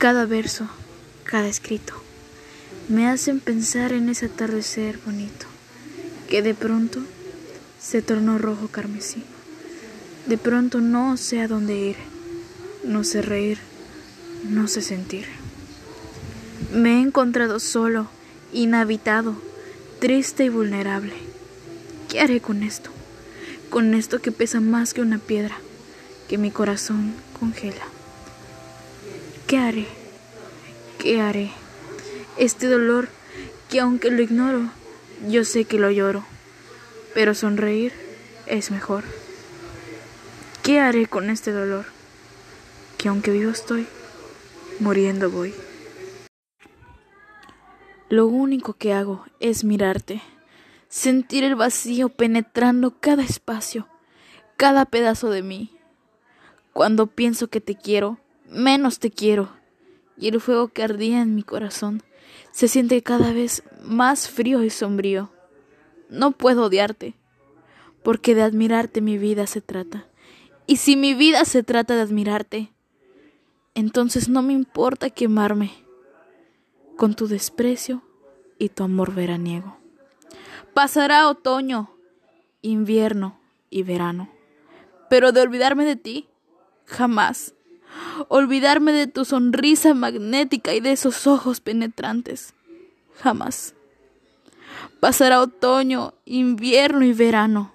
Cada verso, cada escrito, me hacen pensar en ese atardecer bonito, que de pronto se tornó rojo carmesí. De pronto no sé a dónde ir, no sé reír, no sé sentir. Me he encontrado solo, inhabitado, triste y vulnerable. ¿Qué haré con esto? Con esto que pesa más que una piedra, que mi corazón congela. ¿Qué haré? ¿Qué haré? Este dolor que aunque lo ignoro, yo sé que lo lloro, pero sonreír es mejor. ¿Qué haré con este dolor? Que aunque vivo estoy, muriendo voy. Lo único que hago es mirarte, sentir el vacío penetrando cada espacio, cada pedazo de mí. Cuando pienso que te quiero, menos te quiero, y el fuego que ardía en mi corazón se siente cada vez más frío y sombrío. No puedo odiarte, porque de admirarte mi vida se trata. Y si mi vida se trata de admirarte, entonces no me importa quemarme con tu desprecio y tu amor veraniego. Pasará otoño, invierno y verano, pero de olvidarme de ti, jamás. Olvidarme de tu sonrisa magnética y de esos ojos penetrantes, jamás. Pasará otoño, invierno y verano,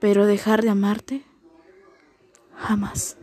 pero dejar de amarte, jamás.